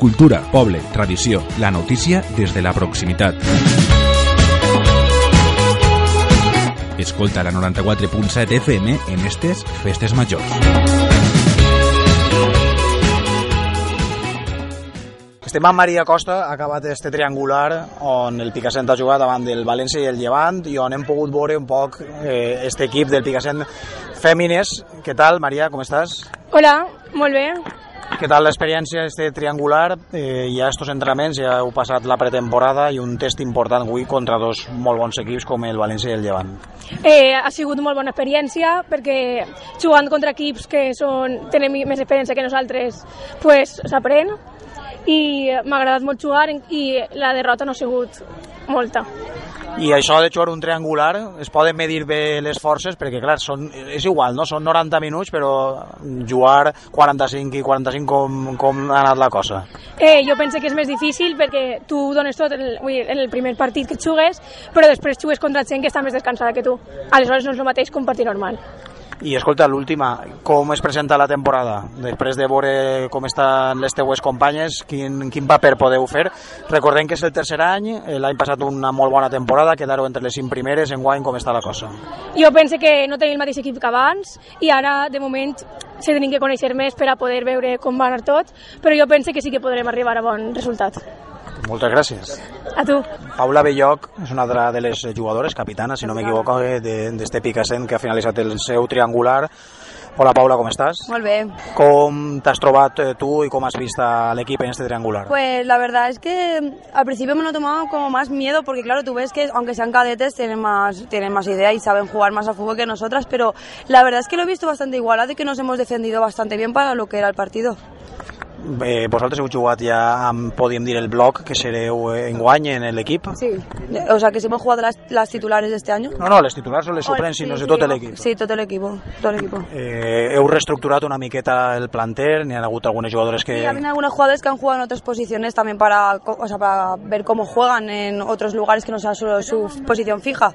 Cultura, poble, tradició, la notícia des de la proximitat. Escolta la 94.7 FM en estes festes majors. Estem amb Maria Costa, ha acabat este triangular on el Picassent ha jugat davant del València i el Llevant i on hem pogut veure un poc eh, este equip del Picassent Fèmines. Què tal, Maria, com estàs? Hola, molt bé. Què tal l'experiència este triangular? Eh, ha estos entrenaments, ja heu passat la pretemporada i un test important avui contra dos molt bons equips com el València i el Llevant. Eh, ha sigut molt bona experiència perquè jugant contra equips que són, tenen més experiència que nosaltres pues, s'aprèn i m'ha agradat molt jugar i la derrota no ha sigut molta. I això de jugar un triangular es poden medir bé les forces perquè clar, són, és igual, no? són 90 minuts però jugar 45 i 45 com, com ha anat la cosa? Eh, jo penso que és més difícil perquè tu dones tot el, el primer partit que jugues però després jugues contra gent que està més descansada que tu. Aleshores no és el mateix que un partit normal. I escolta, l'última, com es presenta la temporada? Després de veure com estan les teues companyes, quin, quin paper podeu fer? Recordem que és el tercer any, eh, l'any passat una molt bona temporada, quedar entre les cinc primeres, en guany com està la cosa? Jo penso que no tenim el mateix equip que abans i ara, de moment, se tenim que conèixer més per a poder veure com va anar tot, però jo penso que sí que podrem arribar a bon resultat. Moltes gràcies. A tu. Paula Belloc és una altra de les jugadores, capitana, si no m'equivoco, d'este Picassent que ha finalitzat el seu triangular. Hola Paula, com estàs? Molt bé. Com t'has trobat eh, tú y cómo has visto al equipo en este triangular? Pues la verdad es que al principio me lo tomaba como más miedo porque claro, tú ves que aunque sean cadetes tienen más, tienen más idea y saben jugar más a fútbol que nosotras, pero la verdad es que lo he visto bastante igualado y que nos hemos defendido bastante bien para lo que era el partido. Eh, vosaltres heu jugat ja amb, podríem dir, el bloc que sereu en guany en l'equip? Sí, o sea que si hemos jugado las, las titulares de este año. No, no, les titulars o les suplents, sí, sinó sí, tot sí, l'equip. Sí, tot l'equip, tot l'equip. Eh, heu reestructurat una miqueta el planter, n'hi ha hagut algunes jugadores que... Sí, ha habido algunos jugadores que han jugado en otras posiciones también para, o sea, para ver cómo juegan en otros lugares que no sea solo su posición fija.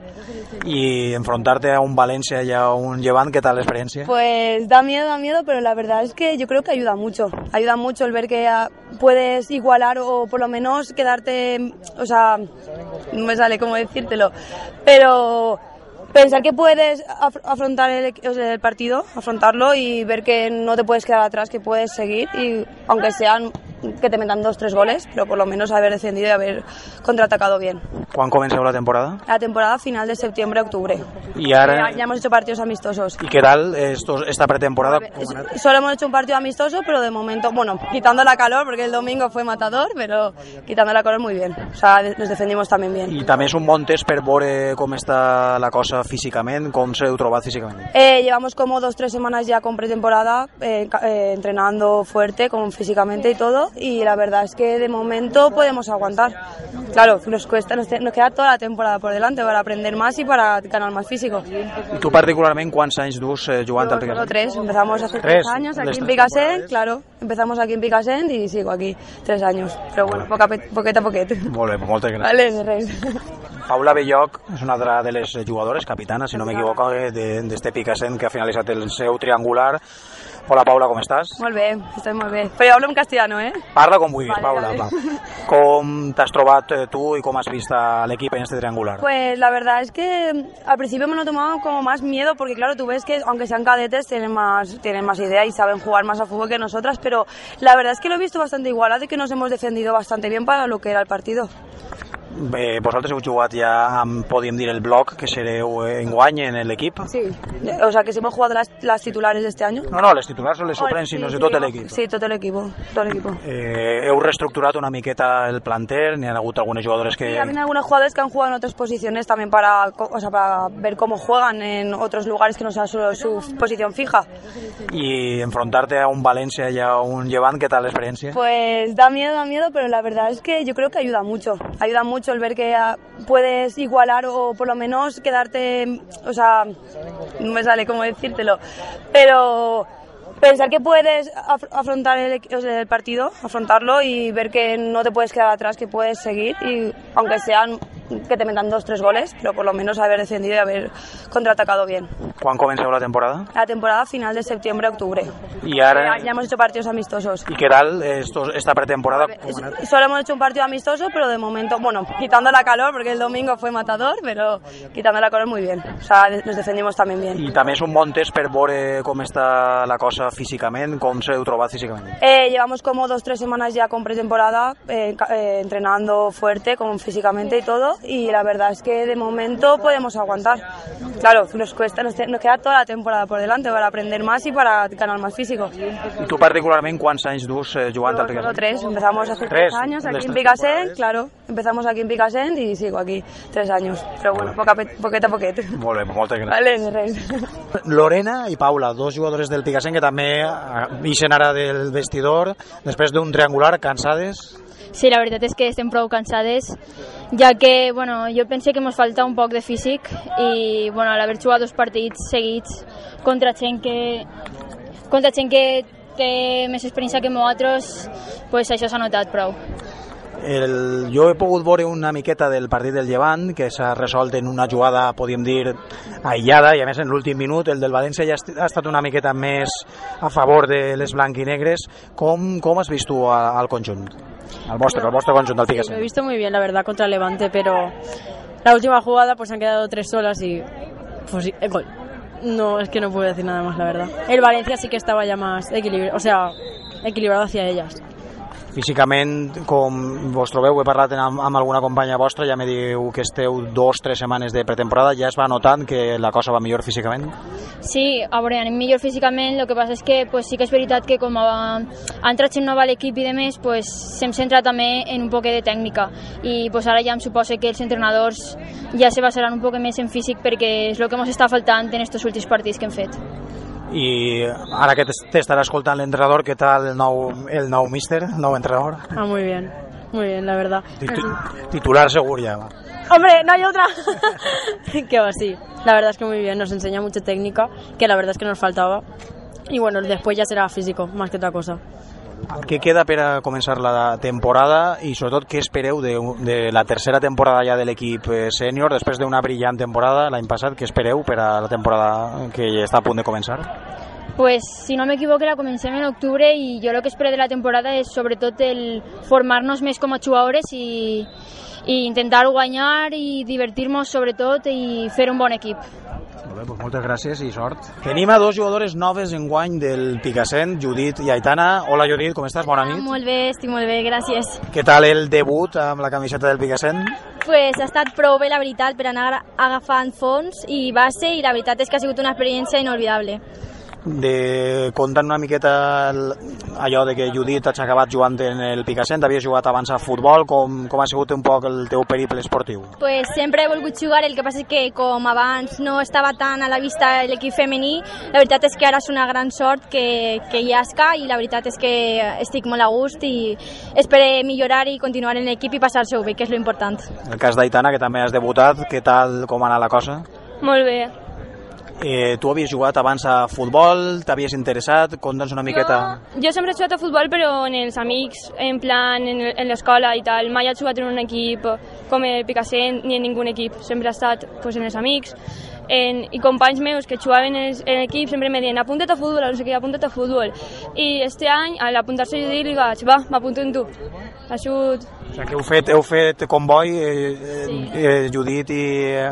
Y enfrontarte a un Valencia y a un Llevant, ¿qué tal la experiencia? Pues da miedo, da miedo, pero la verdad es que yo creo que ayuda mucho. Ayuda mucho el ver que ah, puedes igualar o por lo menos quedarte, o sea, no me sale cómo decírtelo, pero pensar que puedes af- afrontar el partido, afrontarlo y ver que no te puedes quedar atrás, que puedes seguir y aunque sean que te metan dos, tres goles, pero por lo menos haber defendido y haber contraatacado bien. Quan comenceu la temporada? La temporada final de septiembre-octubre. Y ahora... Ya, ya hemos hecho partidos amistosos. ¿Y qué tal estos, esta pretemporada? Es- Solo hemos hecho un partido amistoso, pero de momento, bueno, quitando la calor, porque el domingo fue matador, pero quitando la calor muy bien. O sea, nos defendimos también bien. I també és un bon test per veure com està la cosa físicament, com s'heu trobat físicament. Eh, llevamos como dos, tres semanas ya con pretemporada, eh, eh, entrenando fuerte, como físicamente y todo, y la verdad es que de momento podemos aguantar. Claro, nos cuesta, nos, te- nos queda toda la temporada por delante para aprender más y para ganar más físico. I tu particularment quants anys dus eh, jugant al Picassent? tres, empezamos hace Tres, tres años aquí en Picassent, claro, empezamos aquí en Picassent y sigo aquí tres años, pero bueno, poca, poquet a poquet. Molt bé, moltes gràcies. Vale, de res. Paula Belloc és una altra de les jugadores, capitana, si no m'equivoco, eh, de- d'este Picassent que ha finalitzat el seu triangular. Hola Paula, com estàs? Molt bé, estoy muy bien. Pero yo hablo en castellano, ¿eh? Parla com vulguis, Vale, Paula. vale. va. Com t'has trobat eh, tu i com has vist a l'equip en este triangular? Pues la verdad es que al principio me lo tomaba como más miedo porque claro, tú ves que aunque sean cadetes tienen más, tienen más idea y saben jugar más a fútbol que nosotras, pero la verdad es que lo he visto bastante igualado y que nos hemos defendido bastante bien para lo que era el partido. Eh, vosaltres heu jugat ja amb, podríem dir, el bloc que sereu en guany en l'equip? Sí. O sea que si hemos jugado las, las titulares de este año. No, no, les titulars o les suplents, sinó de tot l'equip. Sí, tot l'equip, tot l'equip. Eh, heu reestructurat una miqueta el planter, n'hi ha hagut algunes jugadores que... Sí, ha algunos jugadores que han jugado en otras posiciones también para, o sea, para ver cómo juegan en otros lugares que no sea solo su posición fija. I enfrontarte a un València i a un Llevant, què tal l'experiència? Pues da miedo, da miedo, pero la verdad es que yo creo que ayuda mucho. Ayuda mucho el ver que ah, puedes igualar o por lo menos quedarte, o sea, no me sale cómo decírtelo, pero pensar que puedes af- afrontar el, el partido, afrontarlo y ver que no te puedes quedar atrás, que puedes seguir y aunque sean que te metan dos, tres goles, pero por lo menos haber defendido y haber contraatacado bien. Quan comenceu la temporada? La temporada final de septiembre-octubre. I ara... Ya, ya hemos hecho partidos amistosos. ¿Y qué tal esto, esta pretemporada? Es- Solo hemos hecho un partido amistoso, pero de momento, bueno, quitando la calor, porque el domingo fue matador, pero quitando la calor muy bien. O sea, nos defendimos también bien. I també és un bon test per veure com està la cosa físicament, com s'heu trobat físicament. Eh, llevamos como dos, tres semanas ya con pretemporada, eh, eh, entrenando fuerte, como físicamente y todo, y la verdad es que de momento podemos aguantar. Claro, nos cuesta, nos, nos queda toda la temporada por delante para aprender más y para ganar más físico. I tu particularment quants anys dus eh, jugant al Picassent? tres, empezamos hace Tres, tres, años aquí en Picassent, claro, empezamos aquí en Picassent y sigo aquí tres años, pero bueno, poca, poqueta a poquet. Molt bé, moltes gràcies. Vale, de res. Lorena i Paula, dos jugadores del Picassent que també eh, ixen ara del vestidor després d'un triangular, cansades. Sí, la veritat és que estem prou cansades, ja que bueno, jo pense que ens falta un poc de físic i bueno, l'haver jugat dos partits seguits contra gent que, contra gent que té més experiència que nosaltres, pues això s'ha notat prou. El, jo he pogut veure una miqueta del partit del Llevant, que s'ha resolt en una jugada, podríem dir, aïllada, i a més en l'últim minut el del València ja ha est- ha estat una miqueta més a favor de les blanquinegres. Com, com has vist tu al conjunt? Al vostre, al vostre conjunt del Sí, lo he visto muy bien, la verdad, contra Levante, pero la última jugada pues han quedado tres solas y pues sí, el gol. No, es que no puedo decir nada más, la verdad. El Valencia sí que estaba ya más equilibrado, o sea, equilibrado hacia ellas. Físicament, com vos trobeu, he parlat amb, amb alguna companya vostra, ja me diu que esteu dos, tres setmanes de pretemporada, ja es va notant que la cosa va millor físicament? Sí, a veure, anem millor físicament, el que passa és que pues, sí que és veritat que com ha, ha entrat gent nova a l'equip i de més, pues, s'hem centrat també en un poc de tècnica i pues, ara ja em suposa que els entrenadors ja se basaran un poc més en físic perquè és el que ens està faltant en aquests últims partits que hem fet. I ara que t'es- t'estarà escoltant l'entrenador, què tal el nou, el nou míster, el nou entrenador? Ah, muy bien, muy bien, la verdad. Titu- titular segur ja. va. Hombre, no hay otra. que va, sí. La verdad es que muy bien, nos enseña mucha técnica, que la verdad es que nos faltaba. Y bueno, después ya será físico, más que otra cosa. Què queda per a començar la temporada i sobretot què espereu de, de la tercera temporada ja de l'equip eh, sènior després d'una brillant temporada l'any passat, què espereu per a la temporada que està a punt de començar? Pues, si no m'equivoco, la comencem en octubre i jo el que espero de la temporada és sobretot el formar-nos més com a jugadores i, i intentar guanyar i divertir-nos sobretot i fer un bon equip. Molt bé, doncs moltes gràcies i sort. Tenim a dos jugadores noves en guany del Picassent, Judit i Aitana. Hola Judit, com estàs? Bona nit. Molt bé, estic molt bé, gràcies. Què tal el debut amb la camiseta del Picassent? Pues ha estat prou bé, la veritat, per anar agafant fons i base i la veritat és que ha sigut una experiència inolvidable. De contant una miqueta el, allò de que Judit has acabat jugant en el Picassent, havies jugat abans a futbol, com, com ha sigut un poc el teu periple esportiu? Pues sempre he volgut jugar, el que passa és que com abans no estava tan a la vista l'equip femení, la veritat és que ara és una gran sort que, que hi hasca i la veritat és que estic molt a gust i espero millorar i continuar en l'equip i passar-se-ho bé, que és lo important. El cas d'Aitana, que també has debutat, què tal, com ha anat la cosa? Molt bé. Eh, tu havies jugat abans a futbol, t'havies interessat, conta'ns una miqueta... Jo, jo sempre he jugat a futbol, però en els amics, en plan, en, en l'escola i tal. Mai he jugat en un equip com el Picassent ni en ningun equip. Sempre he estat pues, en els amics. En, I companys meus que jugaven en, en l'equip sempre me deien apunta't a futbol, no sé què, apunta't a futbol. I este any, al apuntar-se jo li vaig, va, m'apunto en tu. Ha sigut O sigui, que heu fet, heu fet comboi, eh, eh, eh, Judit i,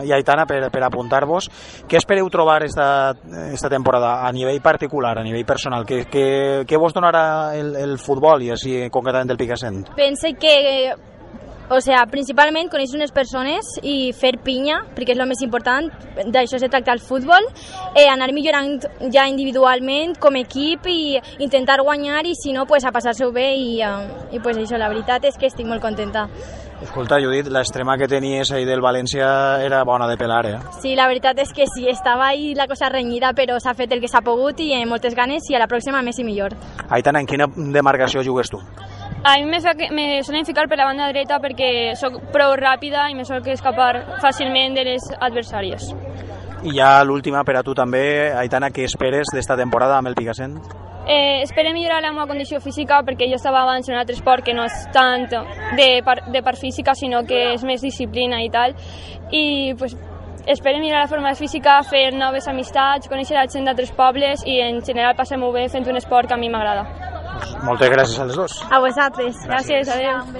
i Aitana, per, per apuntar-vos. Què espereu trobar esta, esta temporada a nivell particular, a nivell personal? Què, què, què vos donarà el, el futbol i així concretament el Picassent? Pense que o sea, principalment conèixer unes persones i fer pinya, perquè és el més important, d'això se tracta el futbol, eh, anar millorant ja individualment com equip i intentar guanyar i si no, pues, a passar-s'ho bé i, uh, i pues, això, la veritat és que estic molt contenta. Escolta, Judit, l'extrema que tenies ahir del València era bona de pelar, eh? Sí, la veritat és que sí, estava ahí la cosa renyida, però s'ha fet el que s'ha pogut i amb moltes ganes i a la pròxima més i millor. Aitana, en quina demarcació jugues tu? A mi me, que, me solen ficar per la banda dreta perquè sóc prou ràpida i me sol escapar fàcilment de les adversàries. I ja l'última per a tu també, Aitana, què esperes d'esta temporada amb el Picassent? Eh, espero millorar la meva condició física perquè jo estava abans en un altre esport que no és tant de part, de part física sinó que és més disciplina i tal i pues, espero millorar la forma física, fer noves amistats, conèixer la gent d'altres pobles i en general passar-m'ho bé fent un esport que a mi m'agrada. Moltes gràcies als dos. A vosaltres. Gràcies, adeu.